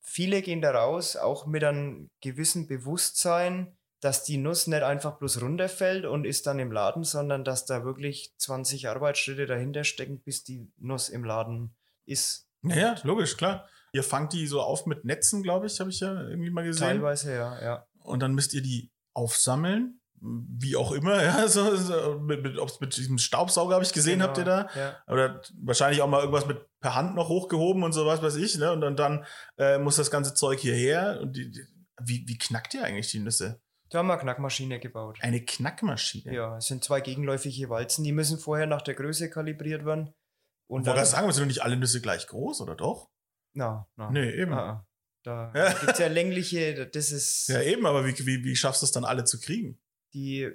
Speaker 2: viele gehen da raus, auch mit einem gewissen Bewusstsein, dass die Nuss nicht einfach bloß runterfällt und ist dann im Laden, sondern dass da wirklich 20 Arbeitsschritte dahinter stecken, bis die Nuss im Laden ist.
Speaker 1: Ja, ja, logisch, klar. Ihr fangt die so auf mit Netzen, glaube ich, habe ich ja irgendwie mal gesehen.
Speaker 2: Teilweise, ja, ja.
Speaker 1: Und dann müsst ihr die aufsammeln. wie auch immer, ja, so, so mit, mit, mit diesem Staubsauger habe ich gesehen,
Speaker 2: Genau,
Speaker 1: habt ihr da?
Speaker 2: Ja.
Speaker 1: Oder wahrscheinlich auch mal irgendwas mit per Hand noch hochgehoben und so was weiß ich, ne? Und dann, dann äh, muss das ganze Zeug hierher. Und die, die, wie, wie knackt ihr eigentlich die Nüsse?
Speaker 2: Da haben wir eine Knackmaschine gebaut.
Speaker 1: Eine Knackmaschine.
Speaker 2: Ja, es sind zwei gegenläufige Walzen, die müssen vorher nach der Größe kalibriert werden. Und
Speaker 1: Und wollte gerade sagen, sind doch nicht alle Nüsse gleich groß, oder doch?
Speaker 2: Na, na.
Speaker 1: Nee, eben.
Speaker 2: Ah. Da
Speaker 1: Ja.
Speaker 2: gibt es ja längliche, das ist
Speaker 1: Ja, eben, aber wie, wie, wie schaffst du es dann alle zu kriegen?
Speaker 2: die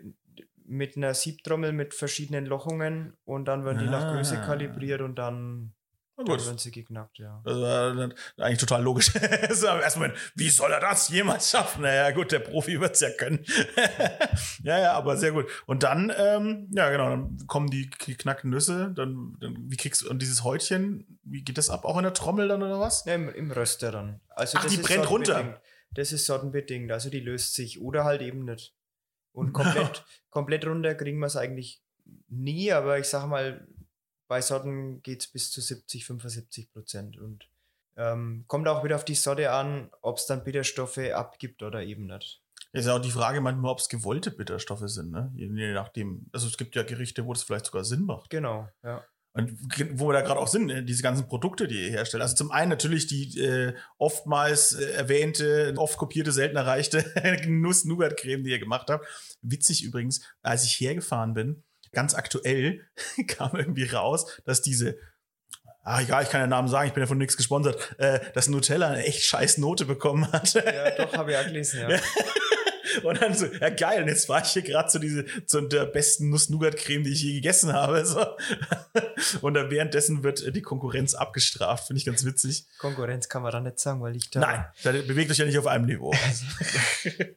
Speaker 2: mit einer Siebtrommel mit verschiedenen Lochungen und dann werden die nach Größe
Speaker 1: Ah.
Speaker 2: kalibriert und dann,
Speaker 1: Na
Speaker 2: dann
Speaker 1: gut.
Speaker 2: werden sie geknackt, ja.
Speaker 1: Das war dann eigentlich total logisch. Moment, wie soll er das jemals schaffen? Naja, gut, der Profi wird es ja können. ja, ja, aber sehr gut. Und dann, ähm, ja, genau, dann kommen die geknackten Nüsse. Dann, dann, wie kriegst du, und dieses Häutchen, wie geht das ab? Auch in der Trommel dann oder was?
Speaker 2: Ja, im, Im Röster dann. Also
Speaker 1: Ach,
Speaker 2: das
Speaker 1: die
Speaker 2: ist
Speaker 1: brennt runter.
Speaker 2: Das ist sortenbedingt, also die löst sich oder halt eben nicht. Und komplett, komplett runter kriegen wir es eigentlich nie, aber ich sag mal, bei Sorten geht es bis zu 70, 75 Prozent. Und ähm, kommt auch wieder auf die Sorte an, ob es dann Bitterstoffe abgibt oder eben nicht.
Speaker 1: Ist ja auch die Frage manchmal, ob es gewollte Bitterstoffe sind, ne? Je, nachdem. Also es gibt ja Gerichte, wo das vielleicht sogar Sinn macht.
Speaker 2: Genau, ja.
Speaker 1: Und wo wir da gerade auch sind, äh, diese ganzen Produkte, die ihr herstellt. Also zum einen natürlich die äh, oftmals äh, erwähnte, oft kopierte, selten erreichte Nuss-Nougat-Creme, die ihr gemacht habt. Witzig übrigens, als ich hergefahren bin, ganz aktuell kam irgendwie raus, dass diese Ah, egal, ich kann den Namen sagen, ich bin ja von nichts gesponsert, äh, dass Nutella eine echt scheiß Note bekommen hat.
Speaker 2: Ja, doch, habe ich auch gelesen, ja.
Speaker 1: Und dann so, ja geil, und jetzt war ich hier gerade zu, diese, zu der besten Nuss-Nougat-Creme, die ich je gegessen habe. So. Und dann währenddessen wird äh, die Konkurrenz abgestraft, finde ich ganz witzig.
Speaker 2: Konkurrenz kann man da nicht sagen, weil ich da.
Speaker 1: Nein, da bewegt euch ja nicht auf einem Niveau.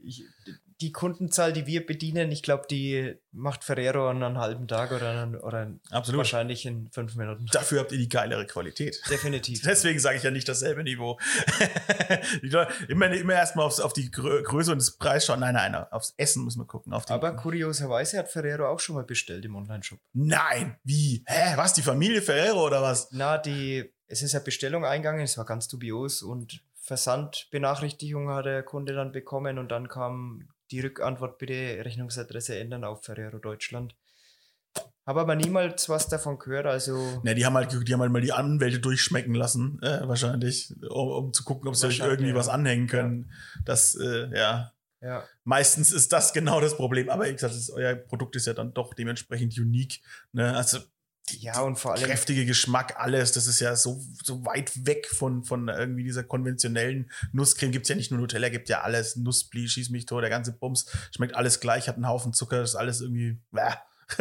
Speaker 2: Ich, die Kundenzahl, die wir bedienen, ich glaube, die macht Ferrero in einem halben Tag oder, in- oder
Speaker 1: Absolut.
Speaker 2: wahrscheinlich in fünf Minuten.
Speaker 1: Dafür habt ihr die geilere Qualität.
Speaker 2: Definitiv.
Speaker 1: Deswegen sage ich ja nicht dasselbe Niveau. Leute, immer, immer erstmal aufs, auf die Grö Größe und das Preis schauen. Nein, nein, aufs Essen muss man gucken.
Speaker 2: Aber kurioserweise hat Ferrero auch schon mal bestellt im Onlineshop.
Speaker 1: nein, wie? Hä? Was? Die Familie Ferrero oder was?
Speaker 2: Na, die, es ist eine Bestellung eingegangen, es war ganz dubios und Versandbenachrichtigung hat der Kunde dann bekommen und dann kam die Rückantwort, bitte Rechnungsadresse ändern auf Ferrero Deutschland. Habe aber niemals was davon gehört, also
Speaker 1: Ne, die haben halt, die haben halt mal die Anwälte durchschmecken lassen, äh, wahrscheinlich, um, um zu gucken, ob sie irgendwie
Speaker 2: ja.
Speaker 1: was anhängen können. Das, äh, ja,
Speaker 2: ja.
Speaker 1: meistens ist das genau das Problem. Aber wie gesagt, das, euer Produkt ist ja dann doch dementsprechend unique. Ne? Also
Speaker 2: Ja, und vor allem
Speaker 1: kräftige Geschmack, alles, das ist ja so, so weit weg von, von irgendwie dieser konventionellen Nusscreme. Gibt's ja nicht nur Nutella, gibt ja alles. Nussblie, schieß mich tot, der ganze Bums. Schmeckt alles gleich, hat einen Haufen Zucker, ist alles irgendwie.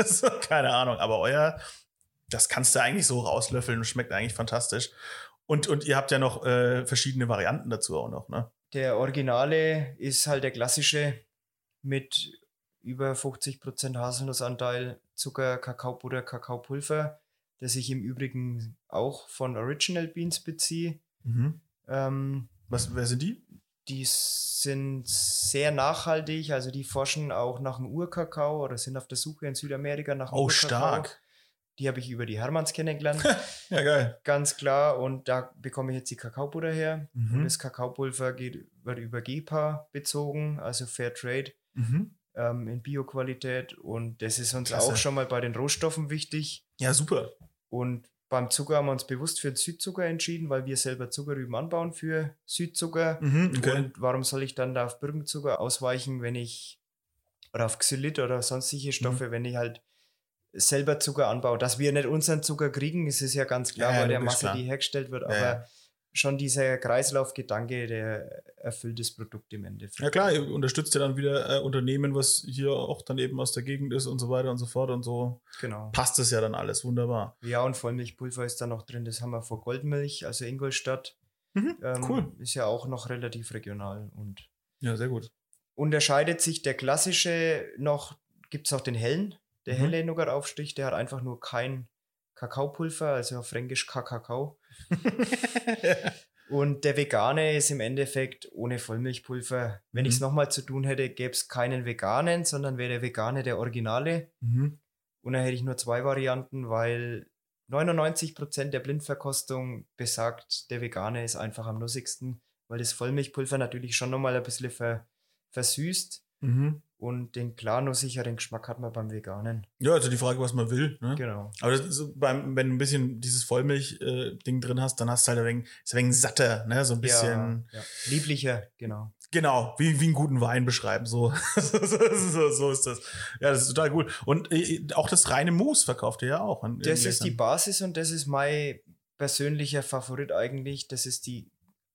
Speaker 1: So, keine Ahnung. Aber euer, das kannst du eigentlich so rauslöffeln und schmeckt eigentlich fantastisch. Und, und ihr habt ja noch äh, verschiedene Varianten dazu auch noch, ne?
Speaker 2: Der Originale ist halt der klassische mit über 50% Haselnussanteil, Zucker, Kakaobutter, Kakaopulver, das ich im Übrigen auch von Original Beans beziehe.
Speaker 1: Mhm.
Speaker 2: Ähm,
Speaker 1: Was, wer sind die?
Speaker 2: die sind sehr nachhaltig, also die forschen auch nach dem Urkakao oder sind auf der Suche in Südamerika nach
Speaker 1: Oh,
Speaker 2: Urkakao.
Speaker 1: stark.
Speaker 2: Die habe ich über die Hermanns kennengelernt,
Speaker 1: Ja, geil.
Speaker 2: ganz klar. Und da bekomme ich jetzt die Kakaobutter her. Und
Speaker 1: Mhm.
Speaker 2: das Kakaopulver geht, wird über GEPA bezogen, also Fair Trade
Speaker 1: Mhm.
Speaker 2: Ähm, in Bioqualität. Und das ist uns
Speaker 1: Klasse.
Speaker 2: auch schon mal bei den Rohstoffen wichtig.
Speaker 1: Ja, super.
Speaker 2: Und beim Zucker haben wir uns bewusst für den Südzucker entschieden, weil wir selber Zuckerrüben anbauen für Südzucker.
Speaker 1: Mhm, okay.
Speaker 2: Und warum soll ich dann da auf Birkenzucker ausweichen, wenn ich, oder auf Xylit oder sonstige Stoffe,
Speaker 1: Mhm.
Speaker 2: wenn ich halt selber Zucker anbaue? Dass wir nicht unseren Zucker kriegen, ist es ja ganz klar,
Speaker 1: Ja,
Speaker 2: bei der Masse,
Speaker 1: klar.
Speaker 2: die hergestellt wird.
Speaker 1: Ja,
Speaker 2: Aber
Speaker 1: ja.
Speaker 2: Schon dieser Kreislaufgedanke, der erfüllt das Produkt im Endeffekt.
Speaker 1: Ja klar, ihr unterstützt ja dann wieder äh, Unternehmen, was hier auch dann eben aus der Gegend ist und so weiter und so fort und so
Speaker 2: Genau.
Speaker 1: passt es ja dann alles wunderbar.
Speaker 2: Ja, und Vollmilchpulver ist da noch drin. Das haben wir vor Goldmilch, also Ingolstadt.
Speaker 1: Mhm,
Speaker 2: Ähm,
Speaker 1: cool.
Speaker 2: Ist ja auch noch relativ regional und
Speaker 1: Ja, sehr gut.
Speaker 2: unterscheidet sich der klassische noch, gibt es auch den hellen, der
Speaker 1: Mhm.
Speaker 2: helle Nougat-Aufstrich, der hat einfach nur kein Kakaopulver, also auf Fränkisch Kakao. Und der vegane ist im Endeffekt ohne Vollmilchpulver. Wenn
Speaker 1: Mhm.
Speaker 2: ich es nochmal zu tun hätte, gäbe es keinen veganen, sondern wäre der vegane der Originale.
Speaker 1: Mhm.
Speaker 2: Und dann hätte ich nur zwei Varianten, weil 99% der Blindverkostung besagt, der vegane ist einfach am nussigsten, weil das Vollmilchpulver natürlich schon nochmal ein bisschen ver, versüßt.
Speaker 1: Mhm.
Speaker 2: Und den klar nur sicheren Geschmack hat man beim Veganen.
Speaker 1: Ja, also die Frage, was man will. Ne?
Speaker 2: Genau.
Speaker 1: Aber beim, wenn du ein bisschen dieses Vollmilch-Ding drin hast, dann hast du halt ein wenig, ist ein wenig satter, ne? So ein bisschen.
Speaker 2: Ja, ja. Lieblicher, genau.
Speaker 1: Genau, wie, wie einen guten Wein beschreiben. So. so, so ist das. Ja, das ist total gut. Und äh, auch das reine Mousse verkauft ihr ja auch.
Speaker 2: Das ist die. Basis und das ist mein persönlicher Favorit eigentlich. Das ist die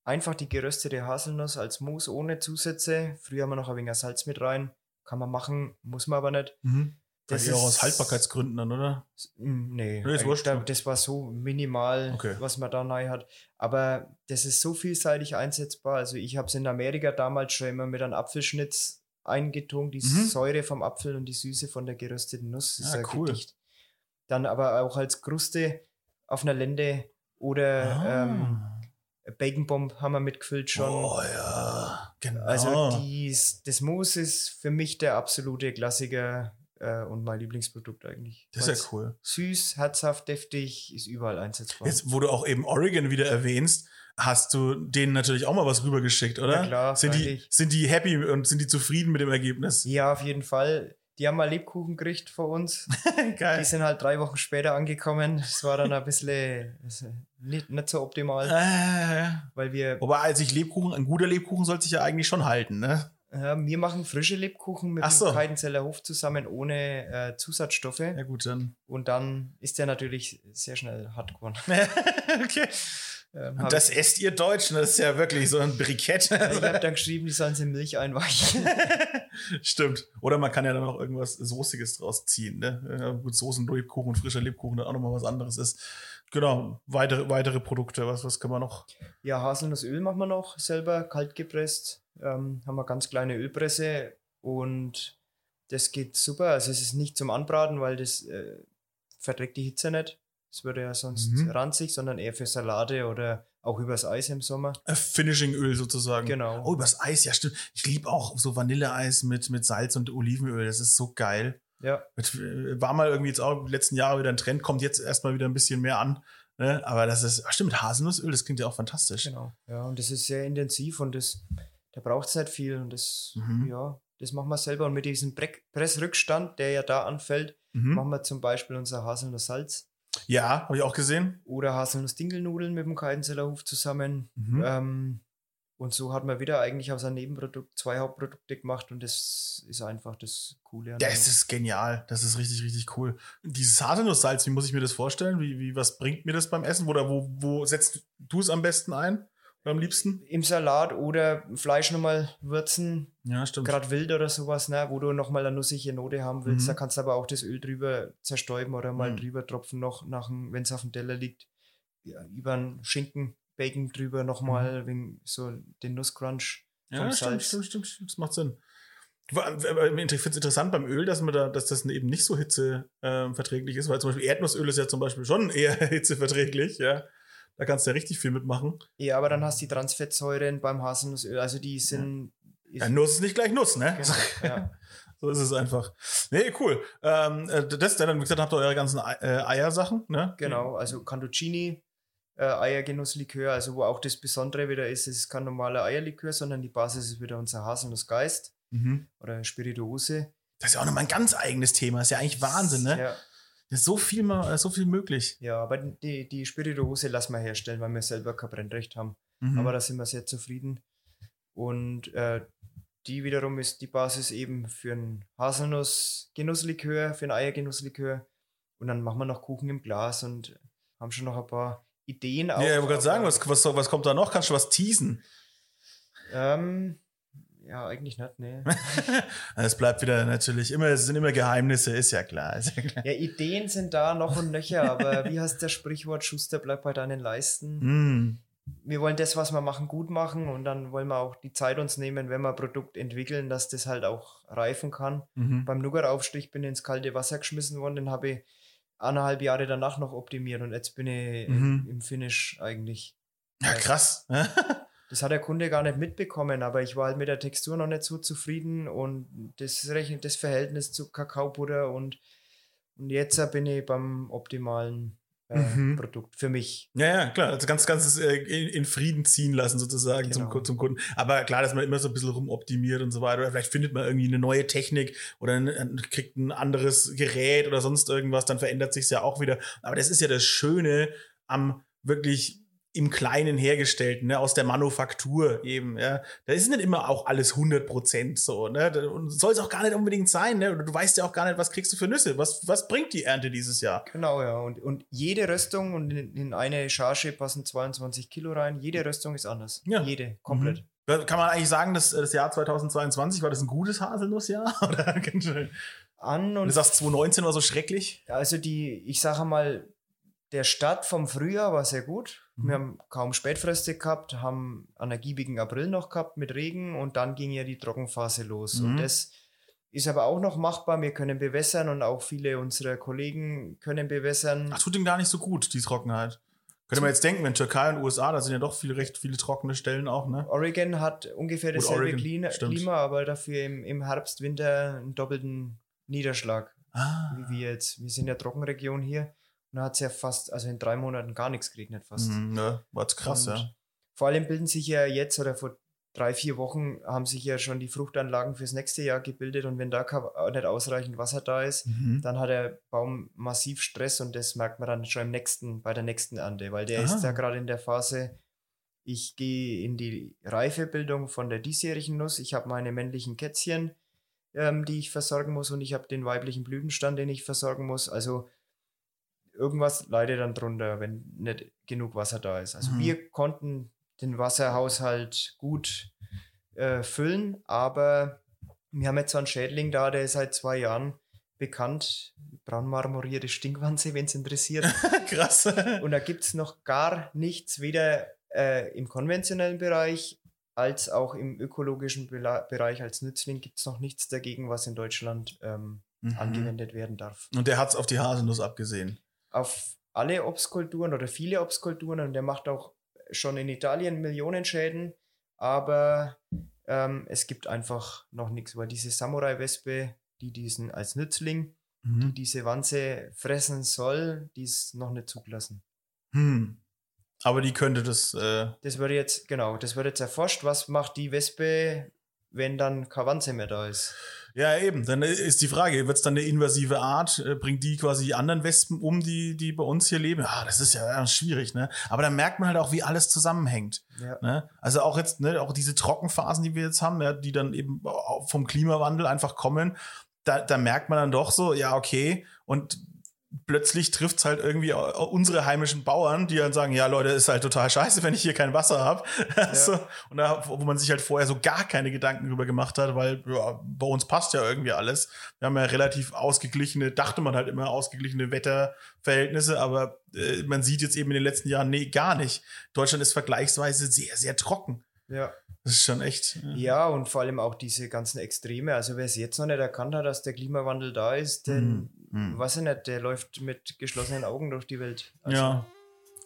Speaker 2: einfach die geröstete Haselnuss als Mousse ohne Zusätze. Früher haben wir noch ein wenig Salz mit rein. Kann man machen, muss man aber nicht.
Speaker 1: Mhm.
Speaker 2: Das
Speaker 1: ist auch aus Haltbarkeitsgründen dann, oder?
Speaker 2: Nee,
Speaker 1: Nee, ist wurscht.
Speaker 2: da, das war so minimal,
Speaker 1: Okay.
Speaker 2: was man da neu hat. Aber das ist so vielseitig einsetzbar. Also ich habe es in Amerika damals schon immer mit einem Apfelschnitz eingetunkt, die
Speaker 1: Mhm.
Speaker 2: Säure vom Apfel und die Süße von der gerösteten Nuss. Das
Speaker 1: Ah,
Speaker 2: ist ein
Speaker 1: cool.
Speaker 2: Gedicht. Dann aber auch als Kruste auf einer Lende oder ähm, Bacon Bomb haben wir mitgefüllt schon.
Speaker 1: Oh ja, genau.
Speaker 2: Also dies, das Mousse ist für mich der absolute Klassiker äh, und mein Lieblingsprodukt eigentlich.
Speaker 1: das ist ja cool.
Speaker 2: Süß, herzhaft, deftig, ist überall einsetzbar.
Speaker 1: Jetzt, wo du auch eben Oregon wieder erwähnst, hast du denen natürlich auch mal was rübergeschickt, oder?
Speaker 2: Ja, klar,
Speaker 1: Sind die, sind die happy und sind die zufrieden mit dem Ergebnis?
Speaker 2: ja, auf jeden Fall. Die haben mal Lebkuchen gekriegt von uns. Die
Speaker 1: Geil.
Speaker 2: sind halt drei Wochen später angekommen. Das war dann ein bisschen also nicht, nicht so optimal,
Speaker 1: Äh,
Speaker 2: weil wir,
Speaker 1: wobei, als ich Lebkuchen, ein guter Lebkuchen sollte sich ja eigentlich schon halten, ne?
Speaker 2: äh, wir machen frische Lebkuchen mit
Speaker 1: Ach so.
Speaker 2: dem Heidenzeller Hof zusammen ohne äh, Zusatzstoffe.
Speaker 1: Ja, gut, dann.
Speaker 2: Und dann ist der natürlich sehr schnell hart geworden.
Speaker 1: okay.
Speaker 2: Ähm,
Speaker 1: Und das esst ihr Deutschen, das ist ja wirklich so ein Brikett.
Speaker 2: ich habe dann geschrieben, die sollen sie in Milch einweichen.
Speaker 1: Stimmt. Oder man kann ja dann auch irgendwas Soßiges draus ziehen, ne? Ja, gut, Soßenlebkuchen und frischer Lebkuchen dann auch nochmal was anderes ist. Genau, weitere, weitere Produkte, was, was kann man noch?
Speaker 2: Ja, Haselnussöl machen wir noch selber, kalt gepresst. Ähm, haben wir ganz kleine Ölpresse und das geht super. Also es ist nicht zum Anbraten, weil das äh, verträgt die Hitze nicht. Es würde ja sonst
Speaker 1: Mhm.
Speaker 2: ranzig, sondern eher für Salate oder auch übers Eis im Sommer.
Speaker 1: Äh, Finishing-Öl sozusagen.
Speaker 2: Genau.
Speaker 1: Oh, übers Eis, ja stimmt. Ich liebe auch so Vanilleeis mit, mit Salz und Olivenöl. Das ist so geil.
Speaker 2: Ja,
Speaker 1: Mit, äh, war mal irgendwie jetzt auch die letzten Jahre wieder ein Trend, kommt jetzt erstmal wieder ein bisschen mehr an. Ne? Aber das ist, ach stimmt, Haselnussöl, das klingt ja auch fantastisch.
Speaker 2: genau. Ja, und das ist sehr intensiv und das, da braucht es nicht viel. Und das,
Speaker 1: Mhm.
Speaker 2: ja, das machen wir selber. Und mit diesem Bre Pressrückstand, der ja da anfällt,
Speaker 1: Mhm.
Speaker 2: machen wir zum Beispiel unser Haselnusssalz
Speaker 1: Ja, habe ich auch gesehen.
Speaker 2: oder Haselnuss-Dingelnudeln mit dem Keidenzeller Hof zusammen.
Speaker 1: Mhm.
Speaker 2: Ähm, und so hat man wieder eigentlich aus einem Nebenprodukt zwei Hauptprodukte gemacht und das ist einfach das Coole.
Speaker 1: es ist genial. Das ist richtig, richtig cool. Dieses Haselnusssalz, wie muss ich mir das vorstellen? Wie, wie, was bringt mir das beim Essen? Oder wo, wo setzt du es am besten ein? Am liebsten?
Speaker 2: Im Salat oder Fleisch nochmal würzen,
Speaker 1: Ja, stimmt.
Speaker 2: gerade wild oder sowas, ne, wo du nochmal eine nussige Note haben willst.
Speaker 1: Mhm.
Speaker 2: Da kannst du aber auch das Öl drüber zerstäuben oder mal
Speaker 1: Mhm.
Speaker 2: drüber tropfen, noch, wenn es auf dem Teller liegt. Ja, über einen Schinken, Bacon drüber nochmal, wegen so den Nusscrunch
Speaker 1: Mhm. Ja, stimmt, stimmt, stimmt, stimmt. Das macht Sinn. Ich finde es interessant beim Öl, dass, man da, dass das eben nicht so hitzeverträglich ist, weil zum Beispiel Erdnussöl ist ja zum Beispiel schon eher hitzeverträglich, ja. Da kannst du ja richtig viel mitmachen.
Speaker 2: Ja, aber dann hast du die Transfettsäuren beim Haselnussöl, also die sind.
Speaker 1: Ja, Nuss ist nicht gleich Nuss, ne?
Speaker 2: Genau, ja.
Speaker 1: So ist es einfach. Nee, cool. Ähm, äh, das dann, wie gesagt, habt ihr eure ganzen äh, Eiersachen, ne?
Speaker 2: Genau, also Cantuccini, äh, Eiergenusslikör, also wo auch das Besondere wieder ist, es ist kein normaler Eierlikör, sondern die Basis ist wieder unser Haselnussgeist
Speaker 1: Mhm.
Speaker 2: oder Spirituose.
Speaker 1: Das ist ja auch nochmal ein ganz eigenes Thema. ist ja eigentlich Wahnsinn, ne?
Speaker 2: Ja,
Speaker 1: Da ist so viel, mal- äh, so viel möglich.
Speaker 2: ja aber die, die Spirituose lassen wir herstellen, weil wir selber kein Brennrecht haben.
Speaker 1: Mhm.
Speaker 2: Aber da sind wir sehr zufrieden. Und äh, die wiederum ist die Basis eben für einen Haselnuss-Genusslikör, für einen Eiergenusslikör. Und dann machen wir noch Kuchen im Glas und haben schon noch ein paar Ideen.
Speaker 1: ja, ich wollte gerade sagen, was, was, was kommt da noch? Kannst du was teasen?
Speaker 2: Ähm, ja, eigentlich nicht, nee.
Speaker 1: Es bleibt wieder natürlich immer, es sind immer Geheimnisse, ist ja klar. Ist ja klar.
Speaker 2: ja, Ideen sind da noch und nöcher, aber wie heißt das Sprichwort, Schuster bleibt bei deinen Leisten?
Speaker 1: Mm.
Speaker 2: Wir wollen das, was wir machen, gut machen und dann wollen wir auch die Zeit uns nehmen, wenn wir ein Produkt entwickeln, dass das halt auch reifen kann.
Speaker 1: Mhm.
Speaker 2: Beim Nougat-Aufstrich bin ich ins kalte Wasser geschmissen worden, den habe ich eineinhalb Jahre danach noch optimiert und jetzt bin ich
Speaker 1: Mhm.
Speaker 2: im, im Finish eigentlich.
Speaker 1: Ja, krass.
Speaker 2: Das hat der Kunde gar nicht mitbekommen, aber ich war halt mit der Textur noch nicht so zufrieden und das, Rechn- das Verhältnis zu Kakaobutter und, und jetzt bin ich beim optimalen äh,
Speaker 1: Mhm.
Speaker 2: Produkt für mich.
Speaker 1: Ja, ja, klar. Also ganz, ganz äh, in, in Frieden ziehen lassen sozusagen zum,
Speaker 2: Genau.
Speaker 1: zum Kunden. Aber klar, dass man immer so ein bisschen rumoptimiert und so weiter. Oder vielleicht findet man irgendwie eine neue Technik oder ein, ein, kriegt ein anderes Gerät oder sonst irgendwas, dann verändert sich ja auch wieder. Aber das ist ja das Schöne am wirklich im Kleinen hergestellten, ne, aus der Manufaktur eben, ja. Da ist nicht immer auch alles 100 Prozent so, ne. Und soll es auch gar nicht unbedingt sein, ne. Du weißt ja auch gar nicht, was kriegst du für Nüsse, was, was bringt die Ernte dieses Jahr.
Speaker 2: Genau, ja. Und, und jede Röstung und in, in eine Charge passen 22 Kilo rein. Jede Röstung ist anders.
Speaker 1: Ja.
Speaker 2: Jede, komplett.
Speaker 1: Da Kann man eigentlich sagen, dass das Jahr 2022 war das ein gutes Haselnussjahr? Oder.
Speaker 2: An
Speaker 1: und du sagst, 2019 war so schrecklich?
Speaker 2: Also die, ich sage mal, der Start vom Frühjahr war sehr gut.
Speaker 1: Mhm.
Speaker 2: Wir haben kaum Spätfröste gehabt, haben einen ergiebigen April noch gehabt mit Regen und dann ging ja die Trockenphase los.
Speaker 1: Mhm.
Speaker 2: Und das ist aber auch noch machbar. Wir können bewässern und auch viele unserer Kollegen können bewässern.
Speaker 1: Ach, tut ihm gar nicht so gut, die Trockenheit. Könnte man jetzt denken, wenn Türkei und USA, da sind ja doch viele, recht viele trockene Stellen auch, ne?
Speaker 2: Oregon hat ungefähr
Speaker 1: Gut,
Speaker 2: dasselbe
Speaker 1: Oregon,
Speaker 2: Klima,
Speaker 1: stimmt.
Speaker 2: Aber dafür im, im Herbst, Winter einen doppelten Niederschlag.
Speaker 1: Ah.
Speaker 2: Wie wir jetzt. Wir sind ja Trockenregion hier. Und da hat es ja fast, also in drei Monaten gar nichts geregnet fast.
Speaker 1: Mhm, ne? War jetzt krass,
Speaker 2: Und
Speaker 1: ja.
Speaker 2: Vor allem bilden sich ja jetzt oder vor drei, vier Wochen haben sich ja schon die Fruchtanlagen fürs nächste Jahr gebildet und wenn da nicht ausreichend Wasser da ist,
Speaker 1: Mhm.
Speaker 2: dann hat der Baum massiv Stress und das merkt man dann schon im nächsten, bei der nächsten Ernte, weil der
Speaker 1: Aha.
Speaker 2: ist ja gerade in der Phase, ich gehe in die Reifebildung von der diesjährigen Nuss, ich habe meine männlichen Kätzchen, ähm, die ich versorgen muss und ich habe den weiblichen Blütenstand, den ich versorgen muss. Also irgendwas leidet dann drunter, wenn nicht genug Wasser da ist. Also
Speaker 1: Mhm.
Speaker 2: wir konnten den Wasserhaushalt gut äh, füllen, aber wir haben jetzt so einen Schädling da, der ist seit zwei Jahren bekannt. Braunmarmorierte Stinkwanze, wenn es interessiert.
Speaker 1: krass.
Speaker 2: Und da gibt es noch gar nichts, weder äh, im konventionellen Bereich als auch im ökologischen Bela Bereich als Nützling gibt es noch nichts dagegen, was in Deutschland ähm,
Speaker 1: Mhm.
Speaker 2: angewendet werden darf.
Speaker 1: Und der hat's auf die Haselnuss abgesehen.
Speaker 2: Auf alle Obstkulturen oder viele Obstkulturen und der macht auch schon in Italien Millionen Schäden, aber ähm, es gibt einfach noch nichts, weil diese Samurai-Wespe, die diesen als Nützling, die
Speaker 1: Mhm.
Speaker 2: diese Wanze fressen soll, die ist noch nicht zugelassen.
Speaker 1: Hm. Aber die könnte das, äh,
Speaker 2: Das wird jetzt, genau, das wird jetzt erforscht. Was macht die Wespe, wenn dann keine Wanze mehr da ist?
Speaker 1: Ja eben, dann ist die Frage, wird's dann eine invasive Art? Äh, Bringt die quasi die anderen Wespen um, die, die bei uns hier leben? Ah, das ist ja schwierig, ne? Aber da merkt man halt auch, wie alles zusammenhängt.
Speaker 2: Ja.
Speaker 1: Ne? Also auch jetzt, ne, auch diese Trockenphasen, die wir jetzt haben, ja, die dann eben vom Klimawandel einfach kommen, da, da merkt man dann doch so, ja, okay, und plötzlich trifft es halt irgendwie unsere heimischen Bauern, die dann sagen, ja, Leute, ist halt total scheiße, wenn ich hier kein Wasser habe. so, und da, wo man sich halt vorher so gar keine Gedanken drüber gemacht hat, weil ja, bei uns passt ja irgendwie alles. Wir haben ja relativ ausgeglichene, dachte man halt immer ausgeglichene Wetterverhältnisse, aber äh, man sieht jetzt eben in den letzten Jahren, nee, gar nicht. Deutschland ist vergleichsweise sehr, sehr trocken.
Speaker 2: Ja.
Speaker 1: Das ist schon echt. äh,
Speaker 2: ja, und vor allem auch diese ganzen Extreme. Also wer es jetzt noch nicht erkannt hat, dass der Klimawandel da ist, den,
Speaker 1: Mhm.
Speaker 2: Weiß ich nicht, der läuft mit geschlossenen Augen durch die Welt. Also,
Speaker 1: ja.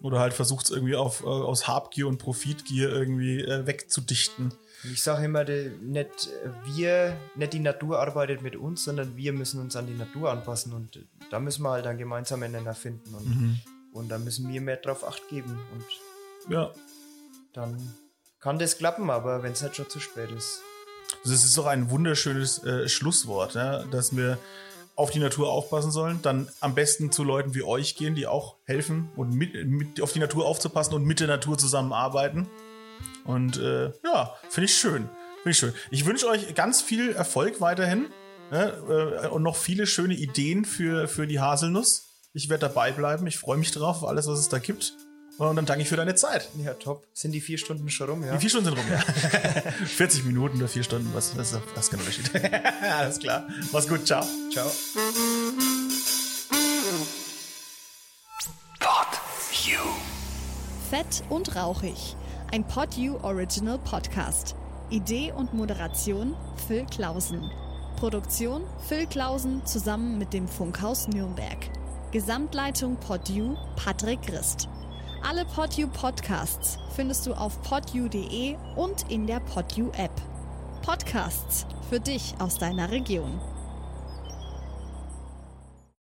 Speaker 1: Oder halt versucht es irgendwie auf, äh, aus Habgier und Profitgier irgendwie äh, wegzudichten.
Speaker 2: Ich sage immer, die, nicht wir, nicht die Natur arbeitet mit uns, sondern wir müssen uns an die Natur anpassen und da müssen wir halt einen gemeinsamen Nenner finden und,
Speaker 1: Mhm.
Speaker 2: und da müssen wir mehr drauf Acht geben und
Speaker 1: Ja.
Speaker 2: dann kann das klappen, aber wenn es nicht schon zu spät ist.
Speaker 1: Das ist doch ein wunderschönes äh, Schlusswort, ja? dass wir auf die Natur aufpassen sollen, dann am besten zu Leuten wie euch gehen, die auch helfen und mit, mit auf die Natur aufzupassen und mit der Natur zusammenarbeiten. Und äh, ja, finde ich schön. Finde ich schön. Ich wünsche euch ganz viel Erfolg weiterhin ne? äh, und noch viele schöne Ideen für, für die Haselnuss. Ich werde dabei bleiben. Ich freue mich drauf, auf alles, was es da gibt. Und dann danke ich für deine Zeit.
Speaker 2: Ja, top. Sind die vier Stunden schon rum, ja?
Speaker 1: Die vier Stunden sind rum, ja. 40 Minuten oder vier Stunden, was, was ist das kein Unterschied. Alles klar. Mach's gut, ciao.
Speaker 2: Ciao.
Speaker 3: Pod You.
Speaker 4: Fett und rauchig. Ein Pod You Original Podcast. Idee und Moderation Phil Klausen. Produktion Phil Klausen zusammen mit dem Funkhaus Nürnberg. Gesamtleitung Pod You Patrick Christ. Alle Pod You Podcasts findest du auf podyou.de und in der Pod You App. Podcasts für dich aus deiner Region.